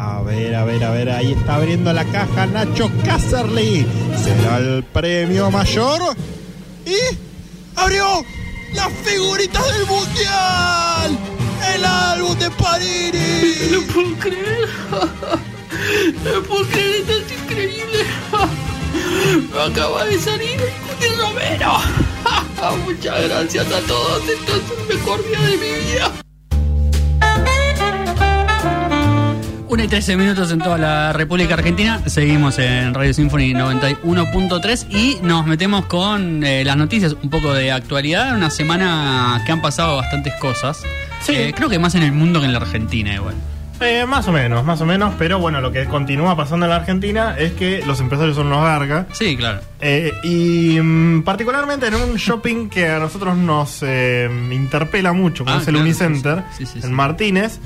A ver, a ver, a ver, ahí está abriendo la caja Nacho Casterly. ¿Será el premio mayor? Y abrió las figuritas del mundial. El álbum de Parini. No puedo creer. No puedo creer, esto es increíble. Acaba de salir el Romero. Muchas gracias a todos. Esto es el mejor día de mi vida. Y 13 minutos en toda la República Argentina. Seguimos en Radio Symphony 91.3 y nos metemos con eh, las noticias, un poco de actualidad. Una semana que han pasado bastantes cosas. Sí. Eh, creo que más en el mundo que en la Argentina, igual. Eh, más o menos, más o menos, pero bueno, lo que continúa pasando en la Argentina es que los empresarios son unos gargas. Sí, claro. Eh, y mm, particularmente en un shopping que a nosotros nos eh, interpela mucho, como Ah, es el claro, Unicenter, sí, sí, sí, en. Martínez.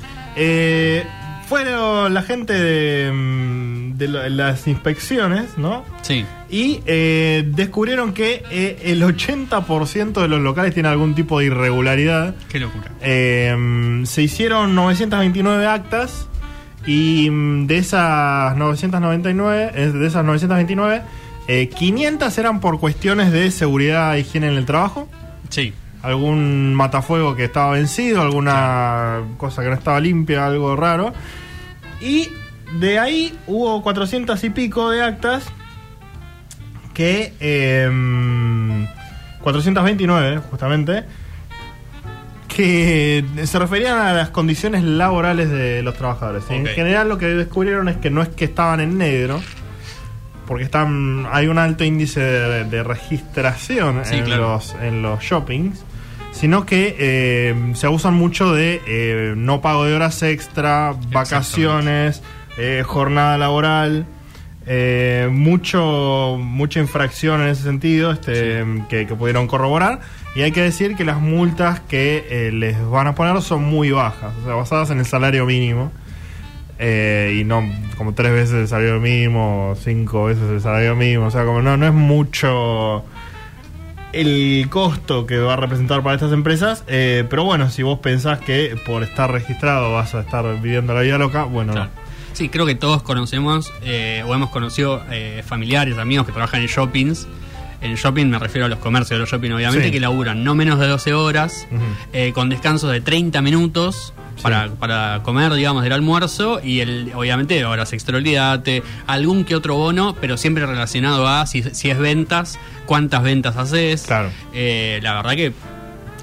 Fueron la gente de, mm, de las inspecciones, ¿no? Sí. Y eh, descubrieron que eh, el 80% de los locales tiene algún tipo de irregularidad. Qué locura. Eh, se hicieron 929 actas y mm, de esas 999, eh, de esas 929, eh, 500 eran por cuestiones de seguridad e higiene en el trabajo. Sí. Algún matafuego que estaba vencido, alguna cosa que no estaba limpia, algo raro. Y de ahí hubo 400 y pico de actas que... eh, 429, justamente que se referían a las condiciones laborales de los trabajadores. En general lo que descubrieron es que no es que estaban en negro, porque están hay un alto índice de, de registración Sí, en, claro. los, en los shoppings, sino que eh, se abusan mucho de eh, no pago de horas extra, vacaciones, eh, jornada laboral. eh, mucho mucha infracción en ese sentido este, que, que pudieron corroborar. Y hay que decir que las multas que les van a poner son muy bajas o sea basadas en el salario mínimo. Eh, y no como tres veces el salario mínimo cinco veces el salario mínimo o sea como no no es mucho el costo que va a representar para estas empresas eh, pero bueno si vos pensás que por estar registrado vas a estar viviendo la vida loca bueno Claro. Sí, creo que todos conocemos eh, o hemos conocido eh, familiares, amigos que trabajan en shoppings. En shopping me refiero a los comercios de los shopping, obviamente, Sí. que laburan no menos de 12 horas, con descansos de 30 minutos para, para comer, digamos, del almuerzo y el, obviamente horas extra, olvídate, algún que otro bono, pero siempre relacionado a si, si es ventas, cuántas ventas haces. Claro. Eh, la verdad que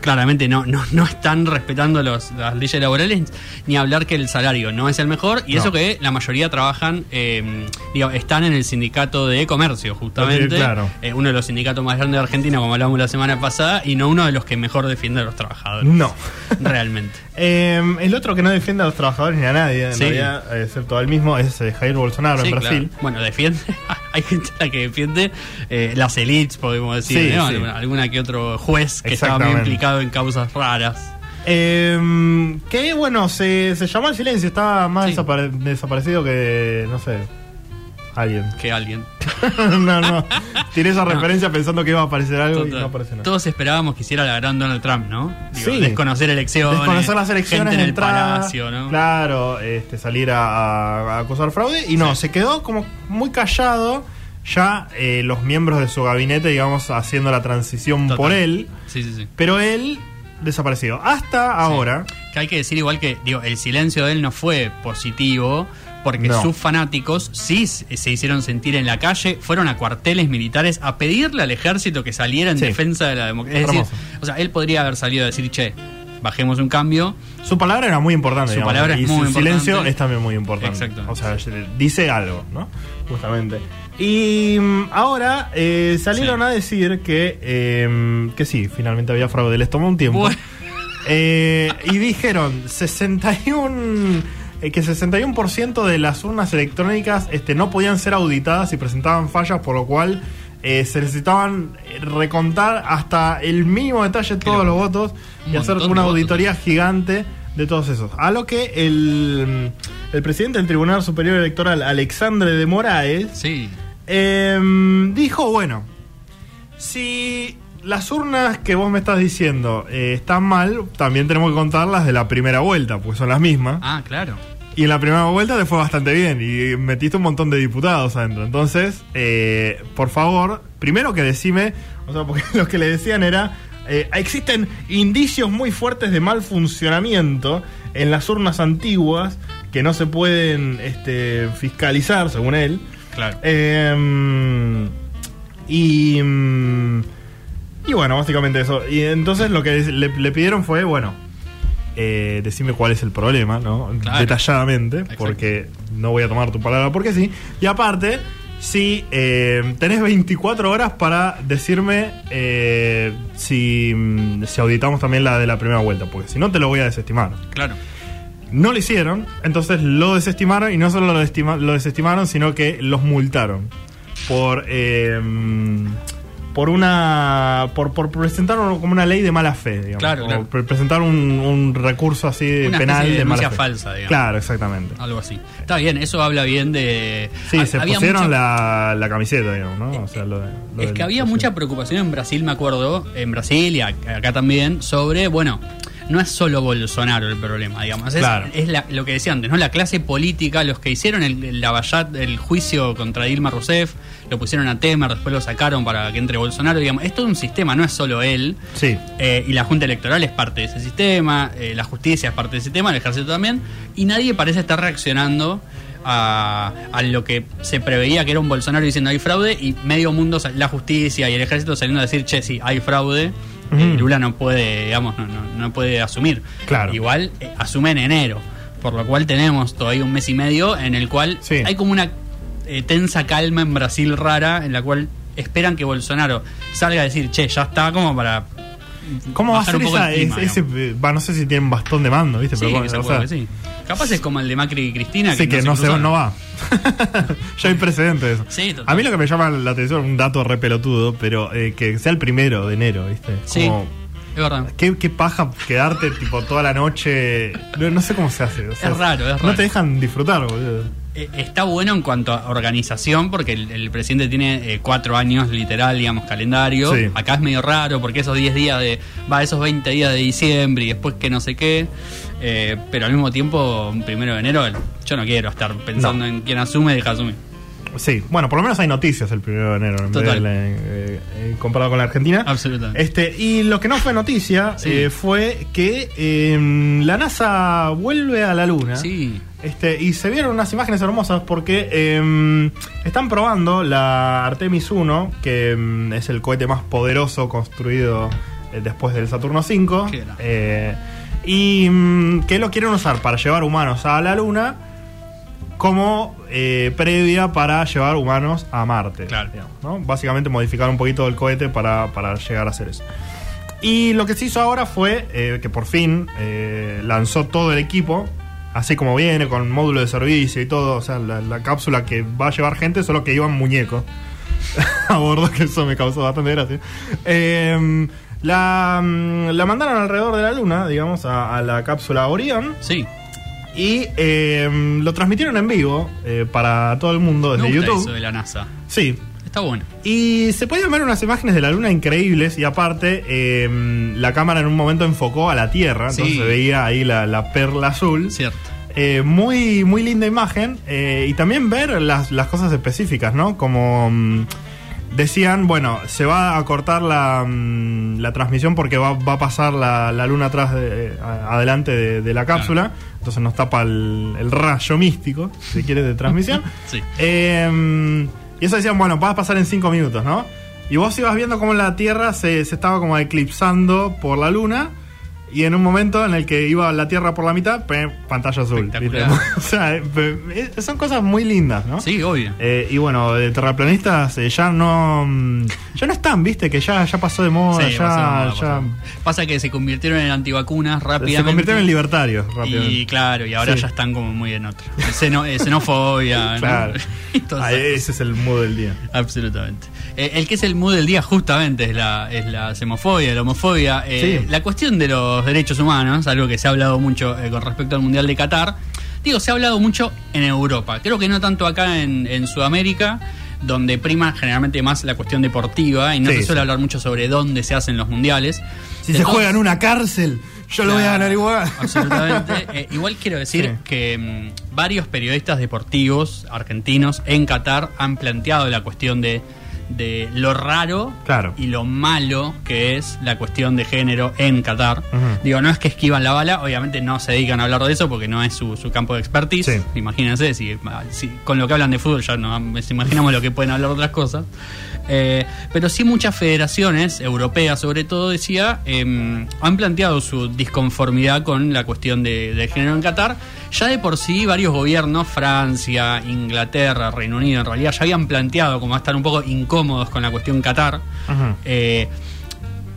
claramente no, no, no están respetando los, las leyes laborales, ni hablar que el salario no es el mejor, y No. eso que la mayoría trabajan, eh, digo, están en el sindicato de comercio, justamente, Sí, claro. Eh, uno de los sindicatos más grandes de Argentina, como hablamos la semana pasada, y no uno de los que mejor defiende a los trabajadores. no Realmente. Eh, el otro que no defiende a los trabajadores ni a nadie, en Sí. realidad, excepto a él mismo, es eh, Jair Bolsonaro Sí, en Brasil. claro. Bueno, defiende. Hay gente a la que defiende eh, las elites, podemos decir. Alguna, alguna que otro juez que estaba muy Exactamente. Implicado en causas raras. Eh, que bueno, se, se llamó al silencio, estaba más Sí. desapare- desaparecido que, no sé, alguien. Que alguien. no, no. Tiré esa referencia pensando que iba a aparecer algo y no aparece nada. Todos esperábamos que hiciera la gran Donald Trump, ¿no? Digo, Sí. Desconocer elecciones. Desconocer las elecciones gente en el entrada, palacio, ¿no? Claro, este, salir a, a- a acusar fraude. Y no, Sí. se quedó como muy callado. Ya eh, los miembros de su gabinete, digamos, haciendo la transición Total. por él. Sí, sí, sí. Pero él desaparecido. Hasta ahora. Que hay que decir igual que, digo, el silencio de él no fue positivo. Porque No. sus fanáticos sí se hicieron sentir en la calle, fueron a cuarteles militares a pedirle al ejército que saliera en defensa de la democracia. Es decir, o sea, él podría haber salido a decir, che, bajemos un cambio. Su palabra era muy importante. Su digamos, palabra es y muy su silencio es también muy importante. Exacto. O sea, dice algo, ¿no? Justamente. Y mm, ahora eh, salieron Sí. a decir que, eh, que sí, finalmente había fraude. Les tomó un tiempo. Bueno. Eh, y dijeron 61 eh, que 61% de las urnas electrónicas este, no podían ser auditadas y presentaban fallas, por lo cual eh, se necesitaban eh, recontar hasta el mínimo detalle todos los votos y hacer una votos. auditoría gigante de todos esos. A lo que el, el presidente del Tribunal Superior Electoral, Alexandre de Moraes, Sí. Em, dijo, bueno, si las urnas que vos me estás diciendo eh, están mal, también tenemos que contar las de la primera vuelta, pues son las mismas. Ah, claro. Y en la primera vuelta te fue bastante bien y metiste un montón de diputados adentro. Entonces, eh, por favor, primero que decime, o sea, porque lo que le decían era, eh, existen indicios muy fuertes de mal funcionamiento en las urnas antiguas que no se pueden este, fiscalizar, según él. Claro. Eh, y, mm, y bueno, básicamente eso. Y entonces lo que le, le pidieron fue, bueno, eh, decime cuál es el problema, ¿no? Claro. Detalladamente, Exacto. porque no voy a tomar tu palabra porque sí. Y aparte, si eh, tenés 24 horas para decirme eh, si, mm, si auditamos también la de la primera vuelta, porque si no te lo voy a desestimar. Claro. No lo hicieron, entonces lo desestimaron y no solo lo, desestima- lo desestimaron, sino que los multaron por eh, por una por, por presentar como una ley de mala fe, digamos, Claro, por presentar un, un recurso así Una penal de de, mala fe. falsa, digamos. Claro, exactamente. Algo así. Está bien, eso habla bien de. Sí, ha- se pusieron mucha- la, la camiseta, digamos, ¿no? O sea, lo de- lo Es del- que había mucha preocupación en Brasil, me acuerdo, en Brasil y ac- acá también, sobre, bueno, no es solo Bolsonaro el problema, digamos, es, Claro. es la- lo que decía antes, ¿no? La clase política, los que hicieron el, el Lavallat, el juicio contra Dilma Rousseff, lo pusieron a Temer, después lo sacaron para que entre Bolsonaro, digamos, es todo un sistema, no es solo él. Sí. Eh, y la Junta Electoral es parte de ese sistema, eh, la justicia es parte de ese sistema, el ejército también, y nadie parece estar reaccionando a, a lo que se preveía que era un Bolsonaro diciendo hay fraude y medio mundo, la justicia y el ejército saliendo a decir, che, sí, hay fraude, Eh, Lula no puede, digamos, no, no, no puede asumir. Claro. Igual eh, asume en enero, por lo cual tenemos todavía un mes y medio en el cual Sí. hay como una eh, tensa calma en Brasil rara, en la cual esperan que Bolsonaro salga a decir, che, ya está como para ¿Cómo va a ser un poco esa, el clima, ese, digamos. va, no sé si tienen bastón de mando, ¿viste? Sí, Pero, que se o acuerda sea, que sí. Capaz es como el de Macri y Cristina. Sí, que no, se, no va. ya hay precedentes de eso. Sí, total. A mí lo que me llama la atención, un dato re pelotudo, pero eh, que sea el primero de enero, ¿viste? Sí, Como, es verdad. ¿qué, qué paja quedarte tipo toda la noche. No, no sé cómo se hace. o sea, Es raro, es No raro. te dejan disfrutar, boludo. Eh, Está bueno en cuanto a organización, porque el, el presidente tiene eh, cuatro años literal, digamos, calendario. Sí. Acá es medio raro, porque esos 10 días de. Va, esos 20 días de diciembre y después que no sé qué. eh, pero al mismo tiempo, primero de enero, yo no quiero estar pensando No. en quién asume y deja asumir. Sí, bueno, por lo menos hay noticias el primero de enero en Total. de la- eh, eh, comparado con la Argentina. Absolutamente. Este, y lo que no fue noticia Sí. eh, fue que eh, la NASA vuelve a la Luna. Sí. Este, y se vieron unas imágenes hermosas porque eh, están probando la Artemis 1, que mm, es el cohete más poderoso construido eh, después del Saturno 5. Qué grande. eh, y mm, que lo quieren usar para llevar humanos a la Luna como eh, previa para llevar humanos a Marte. Claro. digamos, ¿no? Básicamente modificar un poquito el cohete para, para llegar a hacer eso. Y lo que se hizo ahora fue eh, que por fin eh, lanzó todo el equipo, así como viene, con módulo de servicio y todo, o sea, la, la cápsula que va a llevar gente, solo que iban muñecos a bordo, que eso me causó bastante gracia. Eh, la, mm, la mandaron alrededor de la Luna, digamos, a, a la cápsula Orión, Sí. y eh, lo transmitieron en vivo eh, para todo el mundo Me desde gusta YouTube. eso de la NASA. Sí, Está bueno. y se podían ver unas imágenes de la luna increíbles y aparte eh, la cámara en un momento enfocó a la Tierra, entonces se veía ahí la, la perla azul. Cierto. Eh, muy, muy linda imagen eh, y también ver las, las cosas específicas, ¿no? Como mm, decían, bueno, se va a cortar la, mm, la transmisión porque va, va a pasar la, la luna atrás de, adelante de, de la cápsula, entonces nos tapa el, el rayo místico, si quieres, de transmisión. Sí. Eh, y eso decían, bueno, vas a pasar en 5 minutos, ¿no? Y vos ibas viendo cómo la Tierra se, se estaba como eclipsando por la Luna. Y en un momento en el que iba la Tierra por la mitad, pantalla azul. O sea, son cosas muy lindas, ¿no? Sí, obvio. Eh, y bueno, de terraplanistas eh, ya no mm, ya no están, viste, que ya, ya pasó de moda, Sí, ya, pasó de moda, ya pasó. Pasa que se convirtieron en antivacunas rápidamente. se convirtieron en libertarios rápidamente. Y claro, y ahora Sí. ya están como muy en otro. Xeno- xenofobia, ¿no? Claro. Ah, ese es el mood del día. Absolutamente. Eh, el que es el mood del día justamente es la, es la xenofobia, la homofobia. Sí. La cuestión de los derechos humanos, algo que se ha hablado mucho eh, con respecto al Mundial de Qatar. Digo, se ha hablado mucho en Europa. Creo que no tanto acá en, en Sudamérica, donde prima generalmente más la cuestión deportiva y no Sí, se suele sí. hablar mucho sobre dónde se hacen los mundiales. Si se juega en una cárcel, Yo lo voy a ganar igual. Absolutamente. Eh, igual quiero decir Sí. que mm, varios periodistas deportivos argentinos en Qatar han planteado la cuestión de, de lo raro Claro. y lo malo que es la cuestión de género en Qatar. Digo, no es que esquivan la bala, obviamente no se dedican a hablar de eso porque no es su, su campo de expertise. Sí. Imagínense, si, si con lo que hablan de fútbol ya no nos imaginamos lo que pueden hablar de otras cosas. Eh, pero sí muchas federaciones, europeas sobre todo, decía, eh, han planteado su disconformidad con la cuestión de, del género en Qatar. Ya de por sí varios gobiernos, Francia, Inglaterra, Reino Unido, en realidad ya habían planteado como estar un poco incómodos con la cuestión Qatar. Eh,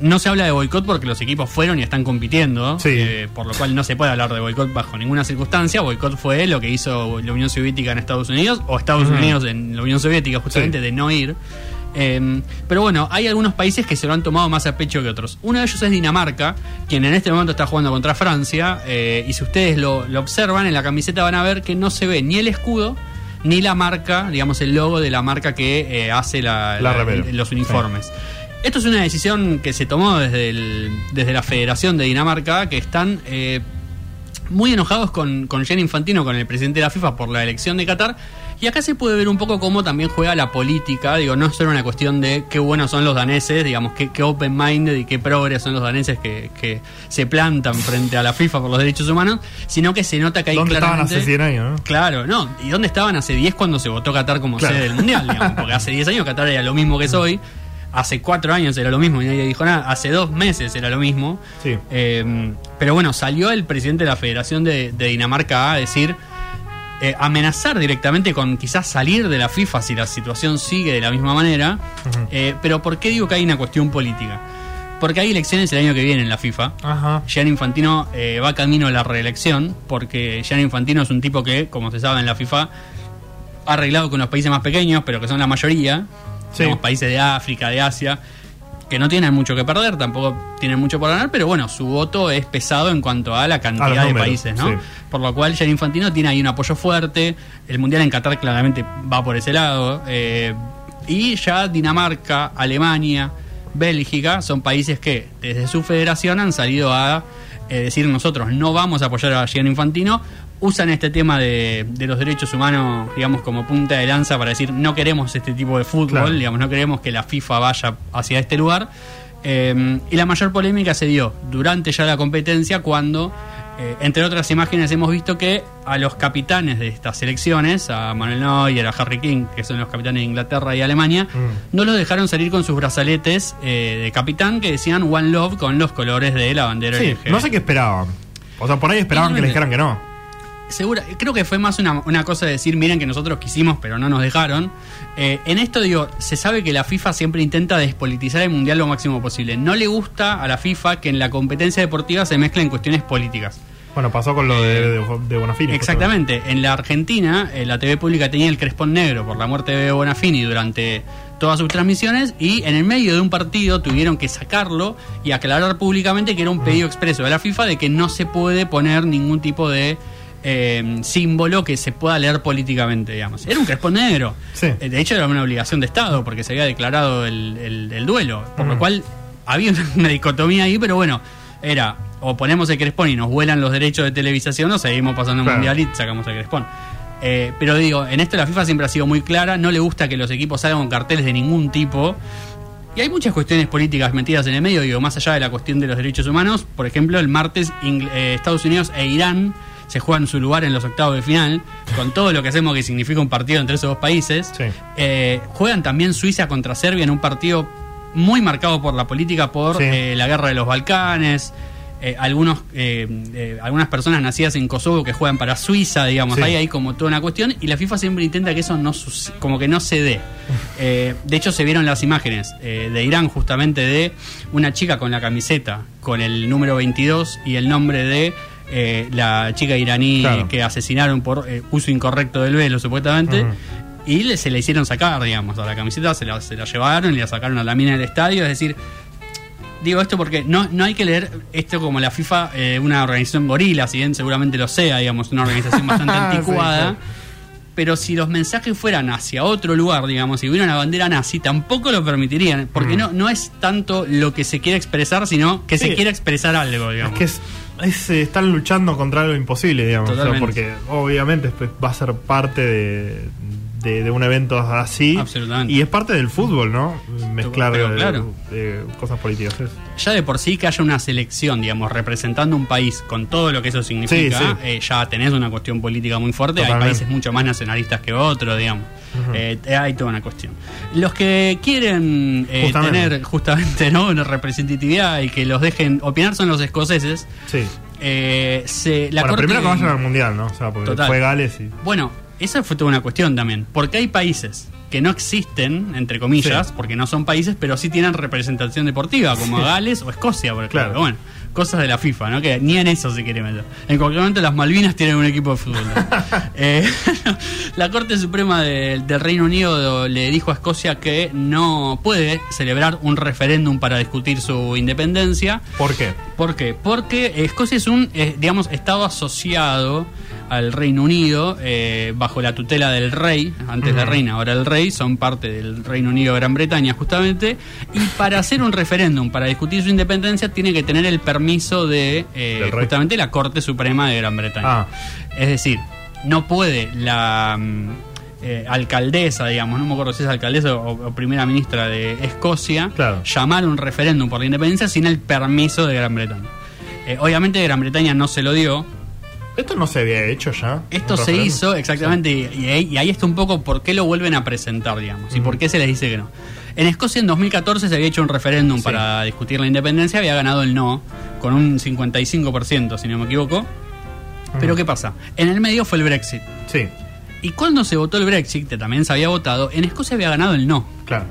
no se habla de boicot porque los equipos fueron y están compitiendo, Sí. eh, por lo cual no se puede hablar de boicot bajo ninguna circunstancia. Boicot fue lo que hizo la Unión Soviética en Estados Unidos o Estados. Unidos en la Unión Soviética, justamente Sí. de no ir. Eh, pero bueno, hay algunos países que se lo han tomado más a pecho que otros. Uno de ellos es Dinamarca, quien en este momento está jugando contra Francia. eh, y si ustedes lo, lo observan, en la camiseta van a ver que no se ve ni el escudo ni la marca, digamos, el logo de la marca que eh, hace la- La la- remera. los uniformes. Esto es una decisión que se tomó desde, el- desde la Federación de Dinamarca, que están eh, muy enojados con, con Infantino, con el presidente de la FIFA, por la elección de Qatar. Y acá se puede ver un poco cómo también juega la política. Digo, no es solo una cuestión de qué buenos son los daneses, digamos, qué, qué open-minded y qué progres son los daneses que, que se plantan frente a la FIFA por los derechos humanos, sino que se nota que hay ¿Dónde estaban hace 100 años? no? Claro, no. ¿Y dónde estaban hace 10 cuando se votó Qatar como Claro. sede del Mundial? digamos? Porque hace 10 años Qatar era lo mismo que es hoy. Hace 4 años era lo mismo y nadie dijo nada. Hace 2 meses era lo mismo. Sí. Eh, pero bueno, salió el presidente de la Federación de, de Dinamarca a decir, eh, amenazar directamente con quizás salir de la FIFA si la situación sigue de la misma manera. Eh, pero ¿por qué digo que hay una cuestión política? Porque hay elecciones el año que viene en la FIFA. Ajá. Gianni Infantino eh, va camino a la reelección, porque Gianni Infantino es un tipo que, como se sabe en la FIFA, ha arreglado con los países más pequeños, pero que son la mayoría, Sí. digamos, países de África, de Asia, que no tienen mucho que perder, tampoco tienen mucho por ganar, pero bueno, su voto es pesado en cuanto a la cantidad de números, países, ¿no? sí. Por lo cual Gianni Infantino tiene ahí un apoyo fuerte, el Mundial en Qatar claramente va por ese lado, eh, y ya Dinamarca, Alemania, Bélgica son países que desde su federación han salido a eh, decir nosotros no vamos a apoyar a Gianni Infantino, usan este tema de, de los derechos humanos, digamos, como punta de lanza para decir no queremos este tipo de fútbol, Claro. digamos, no queremos que la FIFA vaya hacia este lugar. Eh, y la mayor polémica se dio durante ya la competencia cuando, eh, entre otras imágenes, hemos visto que a los capitanes de estas selecciones, a Manuel Neuer, a Harry King, que son los capitanes de Inglaterra y Alemania, Mm. no los dejaron salir con sus brazaletes eh, de capitán que decían One Love con los colores de la bandera Sí, no sé qué esperaban. O sea, por ahí esperaban que les dijeran que no. Segura, creo que fue más una, una cosa de decir, miren que nosotros quisimos, pero no nos dejaron. Eh, en esto digo, se sabe que la FIFA siempre intenta despolitizar el mundial lo máximo posible. No le gusta a la FIFA que en la competencia deportiva se mezclen cuestiones políticas. Bueno, pasó con lo de, de, de Bonafini. Exactamente. En la Argentina, eh, la TV pública tenía el crespón negro por la muerte de Bonafini durante todas sus transmisiones y en el medio de un partido tuvieron que sacarlo y aclarar públicamente que era un pedido expreso de la FIFA de que no se puede poner ningún tipo de eh, símbolo que se pueda leer políticamente, digamos. Era un crespón negro. Sí. Eh, De hecho, era una obligación de Estado porque se había declarado el, el- el duelo. Por lo cual había una dicotomía ahí, pero bueno, era o ponemos el crespón y nos vuelan los derechos de televisación o seguimos pasando un Claro. mundial y sacamos el crespón. Eh, pero digo, en esto la FIFA siempre ha sido muy clara, no le gusta que los equipos salgan con carteles de ningún tipo. Y hay muchas cuestiones políticas metidas en el medio, digo, más allá de la cuestión de los derechos humanos. Por ejemplo, el martes Ingl- eh, Estados Unidos e Irán se juegan su lugar en los octavos de final, con todo lo que hacemos que significa un partido entre esos dos países. Sí. Eh, juegan también Suiza contra Serbia en un partido muy marcado por la política, por Sí. eh, la guerra de los Balcanes. eh, algunos, algunas personas nacidas en Kosovo que juegan para Suiza, digamos, Sí. hay ahí como toda una cuestión y la FIFA siempre intenta que eso no como que no se dé. De hecho se vieron las imágenes de Irán justamente de una chica con la camiseta con el número 22 y el nombre de eh, la chica iraní Claro. que asesinaron por eh, uso incorrecto del velo supuestamente. Y le- se le hicieron sacar, digamos, a la camiseta, se la, se la llevaron y la sacaron a la mina del estadio. Es decir, digo esto porque no, no hay que leer esto como la FIFA, eh, una organización gorila, si bien seguramente lo sea, digamos, una organización bastante anticuada. sí. Pero si los mensajes fueran hacia otro lugar, digamos, si hubiera una bandera nazi, tampoco lo permitirían. Porque Mm. no, no es tanto lo que se quiere expresar, sino que se quiere expresar algo, Es digamos. que es- es, eh, están luchando contra lo imposible, digamos. o sea, Totalmente. porque obviamente va a ser parte de, de- de un evento así. Absolutamente. Y es parte del fútbol, ¿no? Mezclar Pero eh, claro. eh, cosas políticas. Ya de por sí que haya una selección, digamos, representando un país con todo lo que eso significa, Sí, sí. eh, ya tenés una cuestión política muy fuerte. Totalmente. Hay países mucho más nacionalistas que otros, digamos. Eh, hay toda una cuestión. Los que quieren Justamente. tener justamente ¿no? una representatividad y que los dejen opinar son los escoceses. Sí. Eh, se, la bueno, corte- primero que vayan al mundial, ¿no? O sea, porque Total. fue Gales y. Bueno, esa fue toda una cuestión también. Porque hay países que no existen, entre comillas, Sí. porque no son países, pero sí tienen representación deportiva, como Sí. Gales o Escocia, por ejemplo. Claro. Bueno, cosas de la FIFA, ¿no? Que ni en eso se quiere meter. En cualquier momento las Malvinas tienen un equipo de fútbol. Eh, la Corte Suprema de- del Reino Unido le dijo a Escocia que no puede celebrar un referéndum para discutir su independencia. ¿Por qué? ¿Por qué? Porque Escocia es un, eh, digamos, estado asociado al Reino Unido eh, bajo la tutela del rey, antes la Ujú. reina, ahora el rey, son parte del Reino Unido de Gran Bretaña justamente, y para hacer un referéndum, para discutir su independencia, tiene que tener el permiso de eh, justamente la Corte Suprema de Gran Bretaña. Ah. Es decir, no puede la mm, eh, alcaldesa, digamos, no me acuerdo si es alcaldesa o, o primera ministra de Escocia, Claro. llamar un referéndum por la independencia sin el permiso de Gran Bretaña. Eh, obviamente Gran Bretaña no se lo dio. Esto no se había hecho ya. Esto ¿Un se hizo exactamente y, y ahí, y ahí está un poco por qué lo vuelven a presentar, digamos, y por qué se les dice que no. En Escocia en 2014 se había hecho un referéndum Sí. para discutir la independencia, había ganado el no, con un 55%, si no me equivoco. Pero. ¿qué pasa? En el medio fue el Brexit. Sí, Y cuando se votó el Brexit, que también se había votado, en Escocia había ganado el no. claro.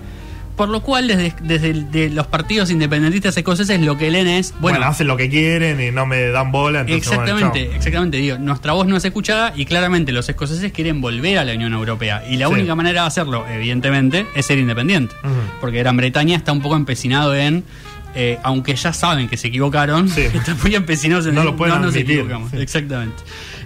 Por lo cual, desde, desde el- de los partidos independentistas escoceses, lo que leen es, Bueno, bueno, hacen lo que quieren y no me dan bola. Entonces, exactamente, exactamente, digo, nuestra voz no es escuchada y claramente los escoceses quieren volver a la Unión Europea. Y la Sí. única manera de hacerlo, evidentemente, es ser independiente. Porque Gran Bretaña está un poco empecinado en... eh, aunque ya saben que se equivocaron, Sí. están muy empecinados en No lo pueden no nos admitir, equivocamos. sí. Exactamente.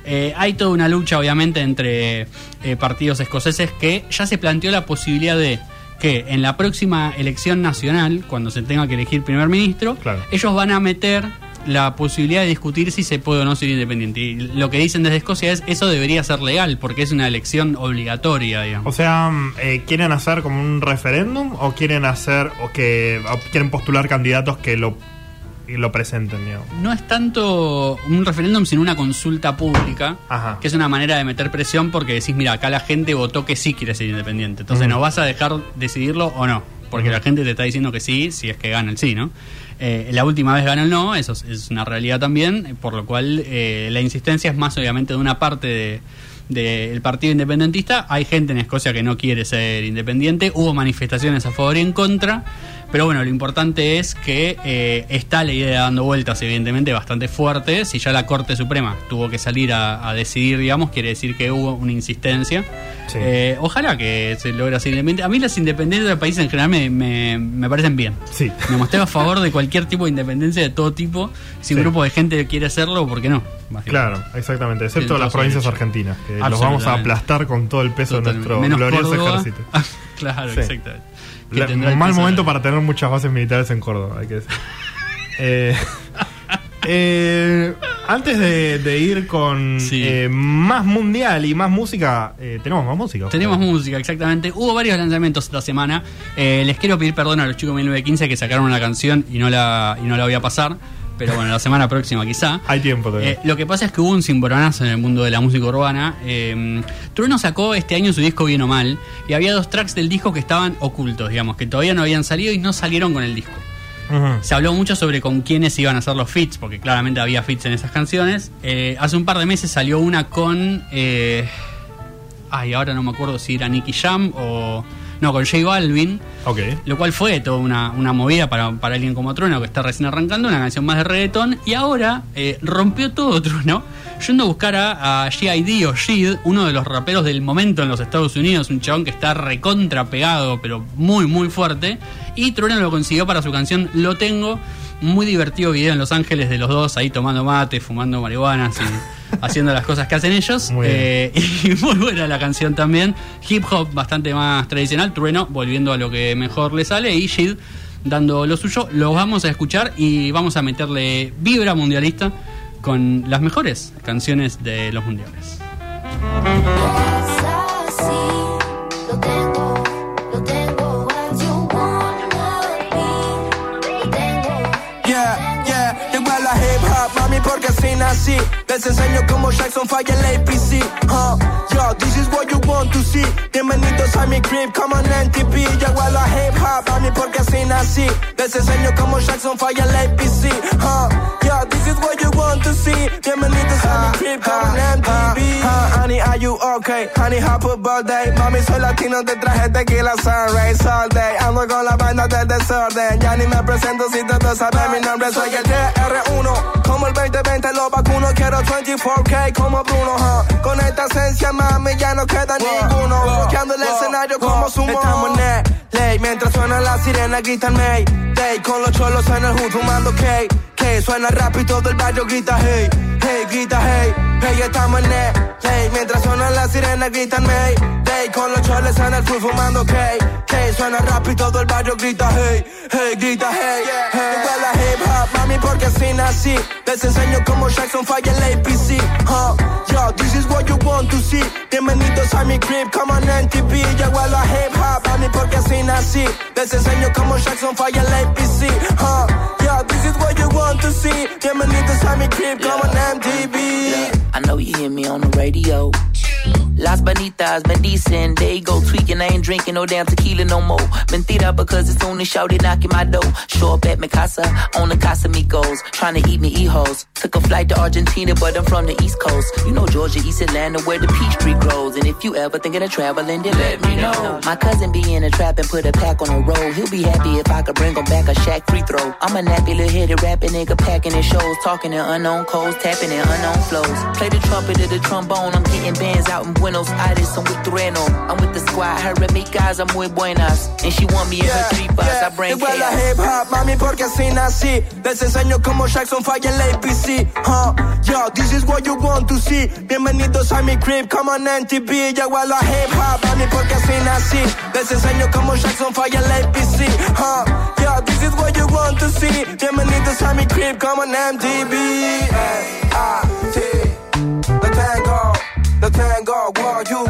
Eh, hay toda una lucha, obviamente, entre eh, partidos escoceses que ya se planteó la posibilidad de que en la próxima elección nacional, cuando se tenga que elegir primer ministro, Claro. ellos van a meter la posibilidad de discutir si se puede o no ser independiente. Y lo que dicen desde Escocia es eso debería ser legal, porque es una elección obligatoria, digamos. O sea, mm, eh, ¿quieren hacer como un referéndum o quieren hacer o que o quieren postular candidatos que lo, y lo presenten, digamos? No es tanto un referéndum, sino una consulta pública, Ajá. que es una manera de meter presión porque decís, mira, acá la gente votó que sí quiere ser independiente. Entonces, Mm. ¿nos vas a dejar decidirlo o no? Porque la gente te está diciendo que sí, si es que gana el sí, ¿no? Eh, la última vez gana el no, eso es, es una realidad también, por lo cual eh, la insistencia es más obviamente de una parte de del partido independentista. Hay gente en Escocia que no quiere ser independiente, hubo manifestaciones a favor y en contra, pero bueno, lo importante es que eh, está la idea dando vueltas, evidentemente, bastante fuerte. Si ya la Corte Suprema tuvo que salir a, a decidir, digamos, quiere decir que hubo una insistencia. Sí. Eh, ojalá que se logre independiente. A mí las independencias del país en general me, me, me parecen bien. Sí. Me mostré a favor de cualquier tipo de independencia de todo tipo. Si un Sí. grupo de gente quiere hacerlo, ¿por qué no? Claro, exactamente. Excepto las provincias argentinas, que los vamos a aplastar con todo el peso Totalmente. de nuestro Menos glorioso Córdoba. ejército. claro, Sí. exactamente. La- el mal momento para tener muchas bases militares en Córdoba, hay que decir. Eh, eh, antes de, de ir con Sí. eh, más mundial y más música, eh, tenemos más música. Tenemos música, exactamente. Hubo varios lanzamientos esta semana. Les quiero pedir perdón a los chicos de 1915 que sacaron una canción y no la, y no la voy a pasar. Pero bueno, la semana próxima quizá. Hay tiempo todavía. Eh, lo que pasa es que hubo un cimbronazo en el mundo de la música urbana. Eh, Trueno sacó este año su disco Bien o Mal y había dos tracks del disco que estaban ocultos, digamos, que todavía no habían salido y no salieron con el disco. Se habló mucho sobre con quiénes iban a hacer los fits, porque claramente había fits en esas canciones. Eh, hace un par de meses salió una con. Eh, ay, ahora no me acuerdo si era Nicky Jam o. No, con J Balvin. Ok. Lo cual fue toda una, una movida para, para alguien como Trueno que está recién arrancando, una canción más de reggaetón. Y ahora eh, rompió todo Trueno, yendo a buscar a, a G.I.D. o Shid, uno de los raperos del momento en los Estados Unidos, un chabón que está recontra pegado, pero muy, muy fuerte. Y Trueno lo consiguió para su canción Lo Tengo. Muy divertido video en Los Ángeles de los dos ahí tomando mate, fumando marihuanas y haciendo las cosas que hacen ellos. Muy. Eh, y muy buena la canción también. Hip hop bastante más tradicional. Trueno volviendo a lo que mejor le sale. Y Shid dando lo suyo. Los vamos a escuchar y vamos a meterle vibra mundialista con las mejores canciones de los mundiales. Lo tengo, así. Les enseño como Jackson falla el APC. Yo, this is what you want to see. Bienvenidos a mi crib, come on NTP. Llegó a la hip hop, mami, porque así nací. Les enseño como Jackson falla el APC. Huh? Yo, this is what you want to see. Bienvenidos a mi crib, come on MTV. Huh, honey, are you okay? Honey, happy birthday. Mami, soy latino, te traje tequila sunrise all day. Ando con la banda del desorden. Ya ni me presento si todos saben mi nombre. Soy el DR1. Como el 2020 lo vacuno. Quiero 24K como Bruno. huh. Con esta esencia, mami, ya no queda ninguno. Bloqueando el escenario como sumo. Estamos en ley. Mientras suena la sirena, gritan May. Day con los cholos en el hood fumando K. K suena rap y todo el barrio grita hey. Hey, grita hey. Hey, estamos en ley. Mientras suena la sirena, gritan May. Day con los cholos en el hood fumando K. K suena rap y todo el barrio grita hey. Hey, grita hey. La hip hop, mami, porque así nací. Les enseño como Jackson falla APC. Huh? Yo, this is what you want to see. Bienvenidos a mi crib, come on NTP. Llegó a la hip hop, mami, porque así nací. Les enseño como Jackson falla APC. Huh? Yo, this is what you want to see. Bienvenidos a mi crib, come on MTV. I know you hear me on the radio. Las Bonitas, bendicen, they go tweaking. I ain't drinking no damn tequila no more. Mentira, because soon as shouted knocking my door. Show up at mi casa, on the Casamigos. Trying to eat me e-hoes. Took a flight to Argentina, but I'm from the East Coast. You know Georgia, East Atlanta, where the peach tree grows. And if you ever thinking of traveling, then let me know. My cousin be in a trap and put a pack on the road. He'll be happy if I could bring him back a shack free throw. I'm a nappy little headed rapping nigga packing his shows. Talking in unknown codes, tapping in unknown flows. Play the trumpet or the trombone. I'm getting bands out in Buenos Aires. I'm with Trueno. I'm with the squad. Her guys. I'm muy buenas. And she want me in her three bus. I bring Llegó a hip hop, mami, porque así nací. Les enseño como Jackson falla el APC. Huh? Yo, this is what you want to see. Bienvenidos a mi crib, come on NTV. Llegó a la hip hop, mami, porque así nací. Les enseño como Jackson falla el APC. Huh? Yo, this is what you want to see. Bienvenidos a mi crib, come on MTV. Hey, I, T, the tango, the tango, what you